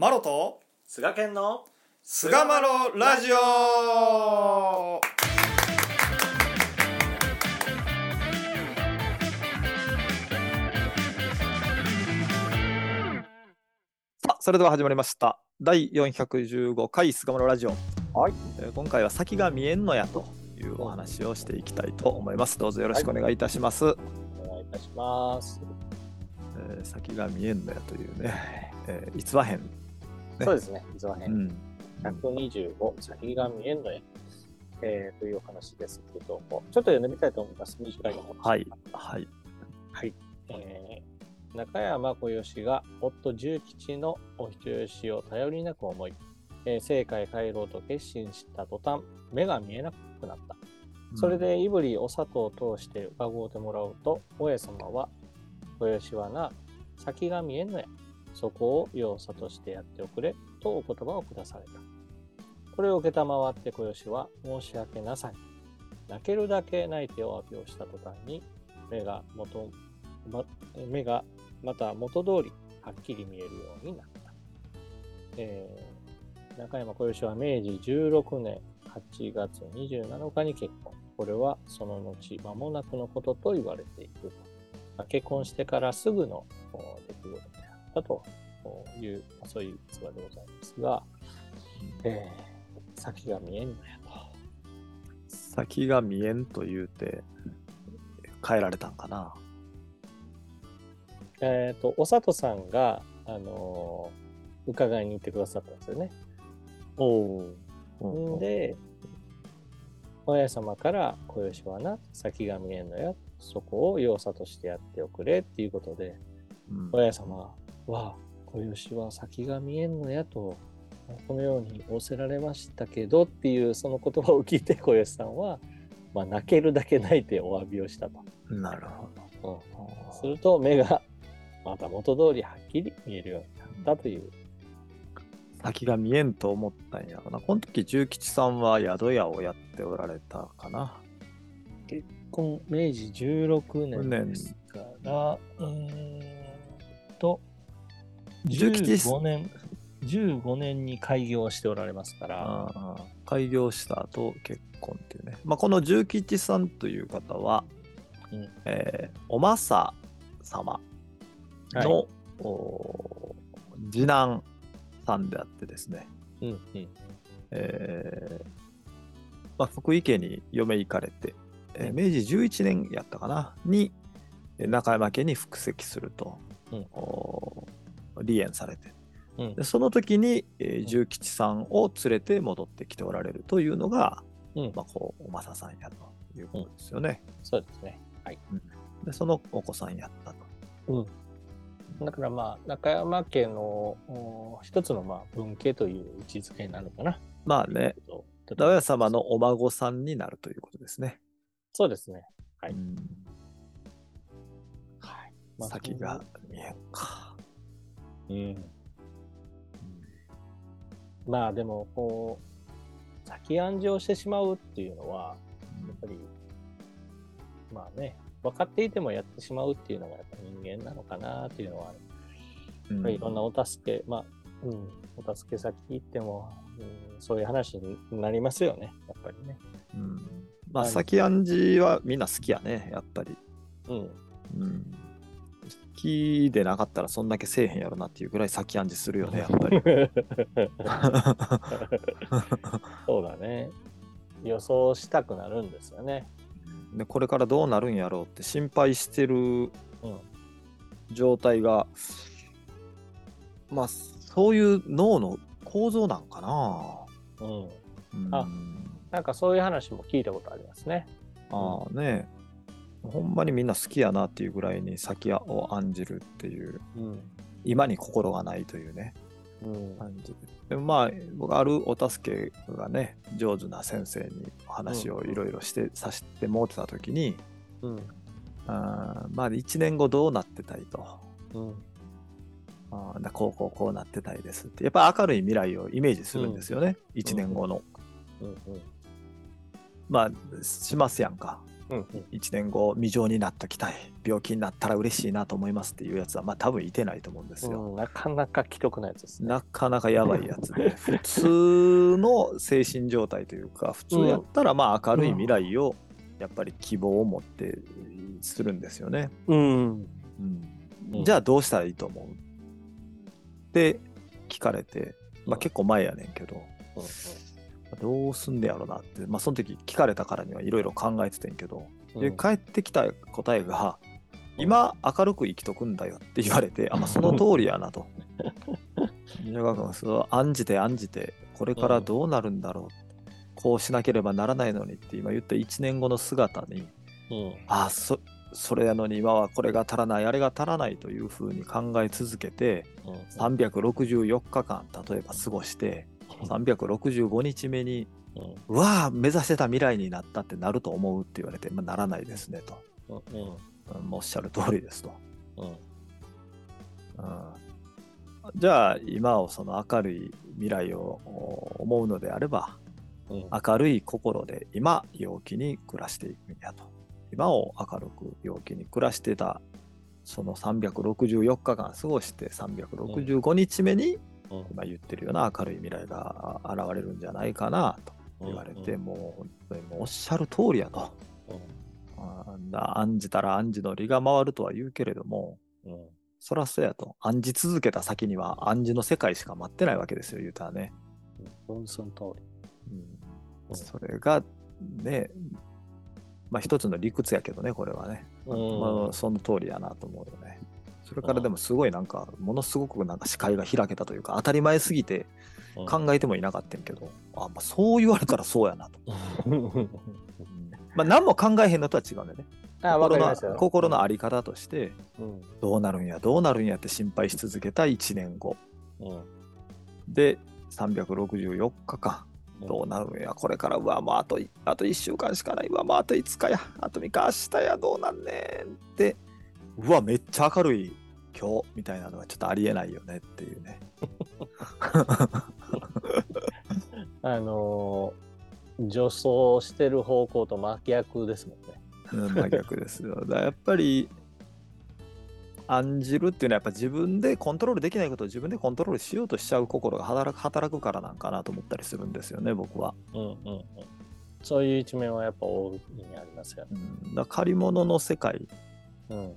マロと菅健の菅マロラジオ。さあそれでは始まりました。第415回菅マロラジオ、はい。えー今回は先が見えんのやというお話をしていきたいと思います。どうぞよろしくお願いいたします、お願いいたします。えー先が見えんのやというね、えー逸話編、ね。そうですね、実はね、うん、125、先が見えんのや、えーというお話ですけども、ちょっと読んでみたいと思います。短いの方はい。はい。はい。えー中山小義が夫重吉のお人よしを頼りなく思い、えー、正解帰ろうと決心した途端、目が見えなくなった。それでいぶりお砂糖を通して伺うてもらうと、親様は、小吉はな、先が見えんのや。そこを要素としてやっておくれ、とお言葉を下された。これを受けたまわって小吉は、申し訳なさに。泣けるだけ泣いてお詫びをした途端に、目が元、ま、目がまた元通りはっきり見えるようになった。えー中山小吉は明治16年8月27日に結婚。これはその後間もなくのことと言われている。結婚してからすぐのったという、まあそういう逸話でございますが、えー先が見えんのやと。先が見えんと言うて変えられたんかな。えっ、と、お里さんが、あのー伺いに行ってくださったんですよね。おん。で、親様から、小吉はな、先が見えんのや、そこを要素としてやっておくれっていうことで、うん。親様は、小吉は先が見えんのやと、このように仰せられましたけどっていうその言葉を聞いて小吉さんは、まあ、泣けるだけ泣いてお詫びをしたと。なるほうん。どすると目がまた元通りはっきり見えるようになったという。先が見えんと思ったんやろな。この時重吉さんは宿屋をやっておられたかな。結婚明治16年ですから、えーっと、重吉15年、15年に開業しておられますから、開業した後結婚っていうね、まあ、この重吉さんという方は、うん。えーお政様の、お次男さんであってですね、うんうん。えーまあ、福井家に嫁行かれて、えーうん。明治11年やったかな？にえー中山家に復籍すると、うん。お離縁されてうんでその時に、えー重吉さんを連れて戻ってきておられるというのが、うんまあ、こうお政さんやということですよね。そうですね。はい。でそのお子さんやったと。うんだからまあ、中山家のお一つのまあ文系という位置づけになるのかな。まあね、とダ親様のお孫さんになるということですね。そうですね。はいうんはい。まあ先が見えんか。うん。まあでも、こう、先暗示をしてしまうっていうのは、やっぱり、まあね、分かっていてもやってしまうっていうのがやっぱ人間なのかなっていうのはやっぱりいろんなお助け、まあ、うん、お助け先行っても、うん、そういう話になりますよね、やっぱりね。うんまあ、はい先暗示はみんな好きやね、やっぱり。うん。うん、好きでなかったらそんだけせえへんやろなっていうぐらい先暗示するよね、やっぱり。そうだね。予想したくなるんですよね。でこれからどうなるんやろうって心配してるうん。状態が、まあ、そういう脳の構造なんかな。うん。うん、あなんかそういう話も聞いたことありますね。ああね、ほんまにみんな好きやなっていうぐらいに先を案じるっていう、うん。今に心がないというね、うん。感じで。でもまあ、僕あるお助けがね、上手な先生にお話をいろいろして、させてもうてた時に、うん。あーまあ1年後どうなってたいと。うん。あこうこうこうなってたいですって。やっぱ明るい未来をイメージするんですよね。1年後の。うん。まあ、しますやんか。うん1年後未情になっときたい病気になったら嬉しいなと思いますっていうやつはまあ多分いてないと思うんですよ。うん、なかなか既得なやつですね。なかなかやばいやつで普通の精神状態というか普通やったらまあ明るい未来をやっぱり希望を持ってするんですよね。うん。うんうんじゃあどうしたらいいと思う？って聞かれて、まあ、結構前やねんけど、どうすんねやろなって、まあ、その時聞かれたからにはいろいろ考えててんけど、で帰ってきた答えが「今明るく生きとくんだよ」って言われてあ、まあ、その通りやなと。じゃあそう案じて案じてこれからどうなるんだろう、こうしなければならないのにって今言った1年後の姿にうん。ああそそれやのに今はこれが足らないあれが足らないというふうに考え続けてうん。364日間例えば過ごして365日目にうん。うわあ目指してた未来になったってなると思うって言われて、まあ、ならないですねと、うん。うんおっしゃる通りですと、うん。うん、じゃあ今をその明るい未来をお思うのであればうん。明るい心で今陽気に暮らしていくんやと今を明るく陽気に暮らしてたその364日間過ごして365日目にうん。今言ってるような明るい未来が現れるんじゃないかなと言われて、うんもう本当にもうおっしゃる通りやと。うんあんな案じたら案じの利が回るとは言うけれども、うん。そらそうやと。案じ続けた先には暗示の世界しか待ってないわけですよ、言うたらね。うん。その通り。うんうんそれがね、まあ一つの理屈やけどね、これはね。うんまあ、その通りやなと思うよれからでもすごいなんか、ものすごくなんか視界が開けたというか、当たり前すぎてうん考えてもいなかったんやけど、あ、まあ、そう言われたらそうやなと。う んまあ何も考えへんのとは違うんだよね。心の。心のあり方として、うん。どうなるんや、どうなるんやって心配し続けた1年後。うん。で、364日間、どうなるんや、これから、うわ、もうあといあと1週間しかない、うわ、もうあと5日や、あと3日、明日や、どうなんねんって、うわ、めっちゃ明るい今日みたいなのはちょっとありえないよねっていうね。あのー、女装してる方向と真逆ですもんね。うん真逆ですよ。だからやっぱり、案じるっていうのはやっぱ自分でコントロールできないことを自分でコントロールしようとしちゃう心が働く働くからなんかなと思ったりするんですよね、僕は。うんうんうん。そういう一面はやっぱ大いにありますよね。うん、だ借り物の世界うん。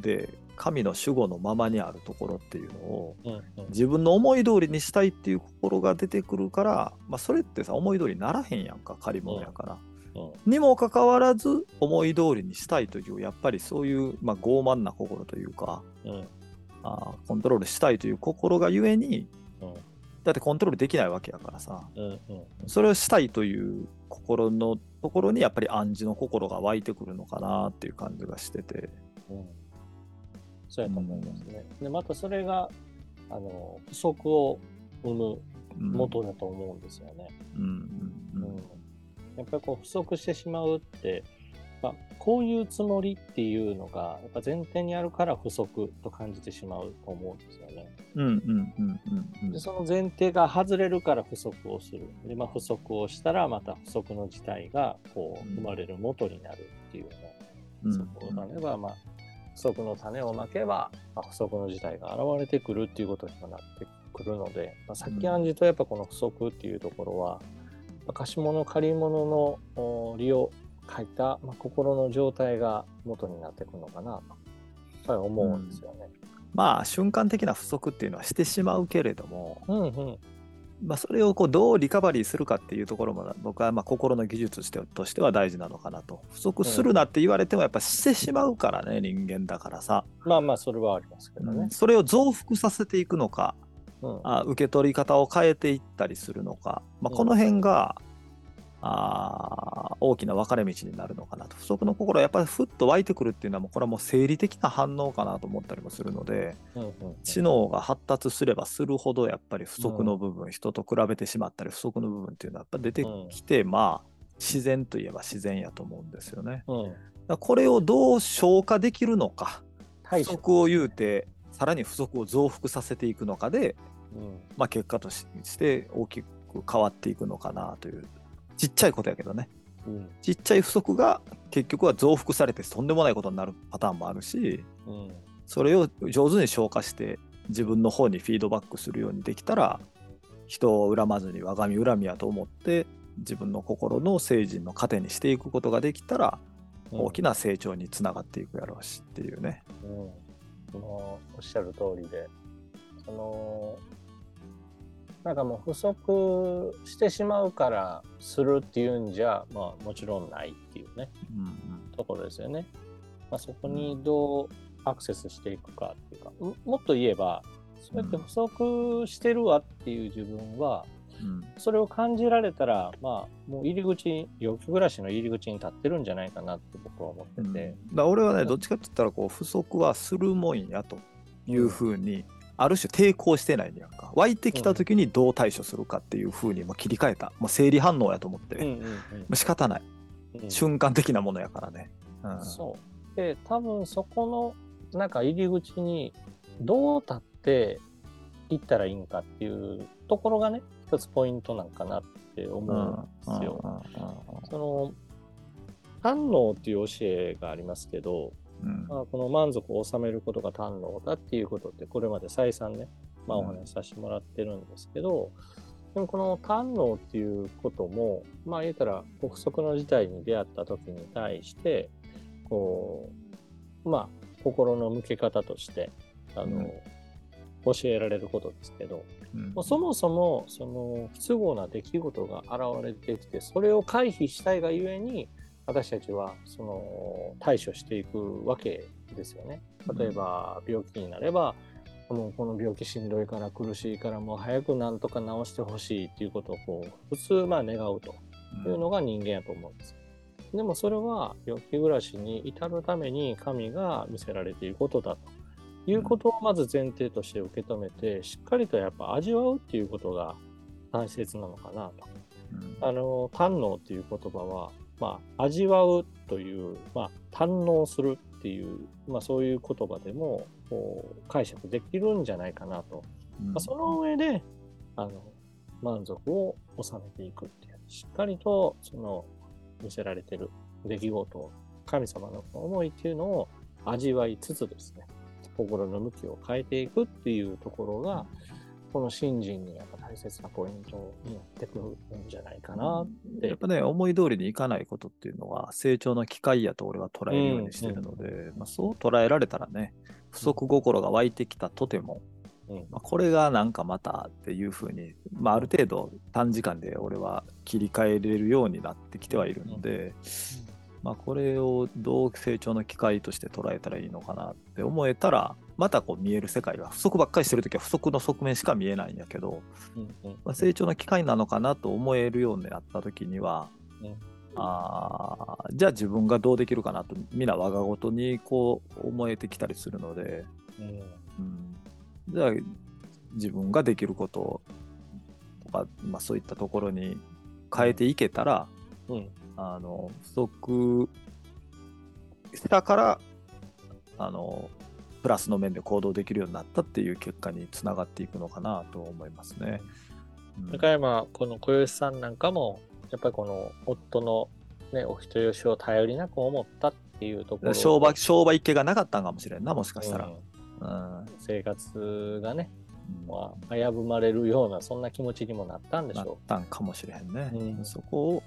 で神の守護のままにあるところっていうのをうんうん。自分の思い通りにしたいっていう心が出てくるから、まあ、それってさ思い通りにならへんやんか借り物やから。うんにもかかわらず思い通りにしたいというやっぱりそういう、まあ、傲慢な心というかうんあーコントロールしたいという心がゆえにうんだってコントロールできないわけやからさうんうんそれをしたいという心のところにやっぱり暗示の心が湧いてくるのかなっていう感じがしてて。うん。そうやと思いますね。で、またそれが、あの、不足を生むうん元だと思うんですよね。うんうんうんやっぱりこう不足してしまうって、まあ、こういうつもりっていうのがやっぱ前提にあるから不足と感じてしまうと思うんですよね。うんうんうんうんでその前提が外れるから不足をする。で、まあ、不足をしたらまた不足の事態がこううん生まれる元になるっていううんね。不足を種ば、まあ、不足の種をまけば、まあ、不足の事態が現れてくるっていうことにもなってくるので、まあ、さっき暗示とやっぱこの不足っていうところは、まあ貸し物借り物のお利用書いた、まあ、心の状態が元になってくるのかなとやっぱり思うんですよね。まあ瞬間的な不足っていうのはしてしまうけれども、うんうんまあ、それをこうどうリカバリーするかっていうところも僕はまあ心の技術としてとしては大事なのかなと。不足するなって言われてもやっぱしてしまうからね人間だからさ、まあまあそれはありますけどね。それを増幅させていくのかうん。あ受け取り方を変えていったりするのか、まあ、うん。この辺が、あー大きな分かれ道になるのかなと。不足の心はやっぱりふっと湧いてくるっていうのはもうこれはもう生理的な反応かなと思ったりもするので知能が発達すればするほどやっぱり不足の部分、人と比べてしまったり不足の部分っていうのはやっぱ出てきて、まあ自然といえば自然やと思うんですよね。これをどう消化できるのか不足を言うてさらに不足を増幅させていくのかでうん。まあ、結果として大きく変わっていくのかなというちっちゃいことやけどね、うん。ちっちゃい不足が結局は増幅されてとんでもないことになるパターンもあるしうん。それを上手に消化して自分の方にフィードバックするようにできたら人を恨まずに我が身恨みやと思って自分の心の成人の糧にしていくことができたら大きな成長につながっていくやろうしっていうね。うん、そのおっしゃる通りで、そのなんかもう不足してしまうからするっていうんじゃ、まあもちろんないっていうね、うんところですよね。まあ、そこにどうアクセスしていくかっていうか、ももっと言えば、そうやって不足してるわっていう自分は、うんそれを感じられたら、まあ、もう入り口に、陽気暮らしの入り口に立ってるんじゃないかなって僕は思ってうんて。だから俺はねどっちかって言ったらこう不足はするもんやというふうにある種抵抗してないんやんか。湧いてきた時にどう対処するかっていうふうに切り替えた。もう生理反応やと思って、もうんうんう仕方ない。うん。うん瞬間的なものやからね。うん。そう。で、多分そこの、なんか入り口に、どう立っていったらいいんかっていうところがね、一つポイントなんかなって思うんですよ。その、堪能っていう教えがありますけど、うん。まあ、この満足を収めることが堪能だっていうことって、これまで再三ね、まあ、お話しさせてもらってるんですけど、でもこの堪能っていうことも、まあ言うたら、こう不足の事態に出会った時に対して、こう、まあ、心の向け方として、あの、うん。教えられることですけど、うん。もうそもそも、その、不都合な出来事が現れてきて、それを回避したいがゆえに、私たちは、その、対処していくわけですよね。例えば、病気になれば、もうこの病気しんどいから苦しいからもう早くなんとか治してほしいっていうことをこう普通まあ願うというのが人間やと思うんです。でもそれは病気暮らしに至るために神が見せられていることだということをまず前提として受け止めてしっかりとやっぱ味わうっていうことが大切なのかなと。うんあの堪能っていう言葉は、まあ、味わうという、まあ、堪能するっていう、まあ、そういう言葉でも解釈できるんじゃないかなと。うんまあ、その上であの満足を収めていくっていうしっかりとその見せられてる出来事を神様の思いっていうのを味わいつつですね心の向きを変えていくっていうところがこの信心にやっぱ大切なポイントになってくるんじゃないかなって。やっぱね思い通りにいかないことっていうのは成長の機会やと俺は捉えるようにしてるので、まあ、そう捉えられたらね不足心が湧いてきたとても、うん。まあ、これがなんかまたっていうふうに、まあ、ある程度短時間で俺は切り替えれるようになってきてはいるので、まあ、これをどう成長の機会として捉えたらいいのかなって思えたらまたこう見える世界が不足ばっかりしてる時は不足の側面しか見えないんやけど、うんうん。まあ、成長の機会なのかなと思えるようになった時には、うんあーじゃあ自分がどうできるかなと皆我が事にこう思えてきたりするので、うん。うん、じゃあ自分ができることとか、まあ、そういったところに変えていけたら、うんあの不足したからあのプラスの面で行動できるようになったっていう結果につながっていくのかなと思いますね。うん中山、この小吉さんなんかも、やっぱりこの夫の、ね、お人よしを頼りなく思ったっていうところ商売商売っ気がなかったんかもしれんなもしかしたら。うんうん生活がね、うんまあ、危ぶまれるような、そんな気持ちにもなったんでしなっょたんかもしれへんね。うんそこを、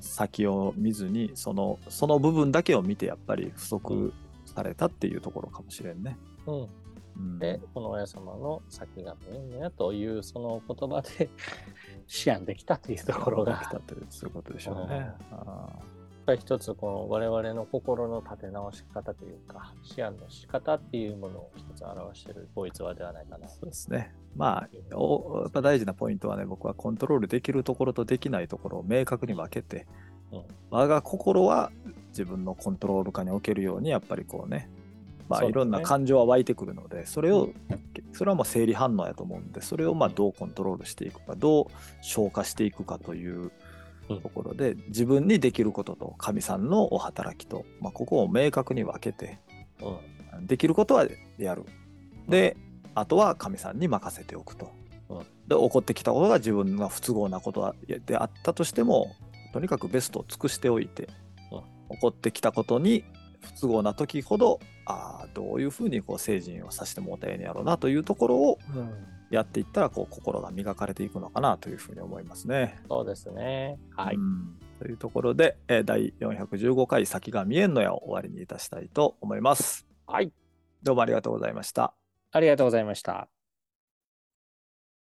先を見ずにそのその部分だけを見てやっぱり不足されたっていうところかもしれんね。うん。うん。で、この親様の先が見えんのやという、その言葉で 思案できたというところが、来たというそういうことでしょうね。あやっぱり一つこの我々の心の立て直し方というか、思案の仕方っていうものを一つ表している法律話ではないかな。ーそうですね。まあおやっぱ大事なポイントはね僕はコントロールできるところとできないところを明確に分けて、うん。我が心は自分のコントロール下に置けるようにやっぱりこうねまあ、ね。いろんな感情は湧いてくるのでそれを、それはもう生理反応やと思うんでそれをまあどうコントロールしていくかどう消化していくかといううんところで、自分にできることと神さんのお働きと、まあ、ここを明確に分けてうん。できることはやる。であとは神さんに任せておくと、うん。で起こってきたことが自分が不都合なことであったとしてもとにかくベストを尽くしておいて、うん。起こってきたことに不都合な時ほどああどういうふうにこう成人をさせてもうたらええんやろうなというところをうん。やっていったらこう心が磨かれていくのかなというふうに思いますね。そうですね。はい。うんというところで、えー第415回先が見えんのやを終わりにいたしたいと思います。はい。どうもありがとうございました。ありがとうございました。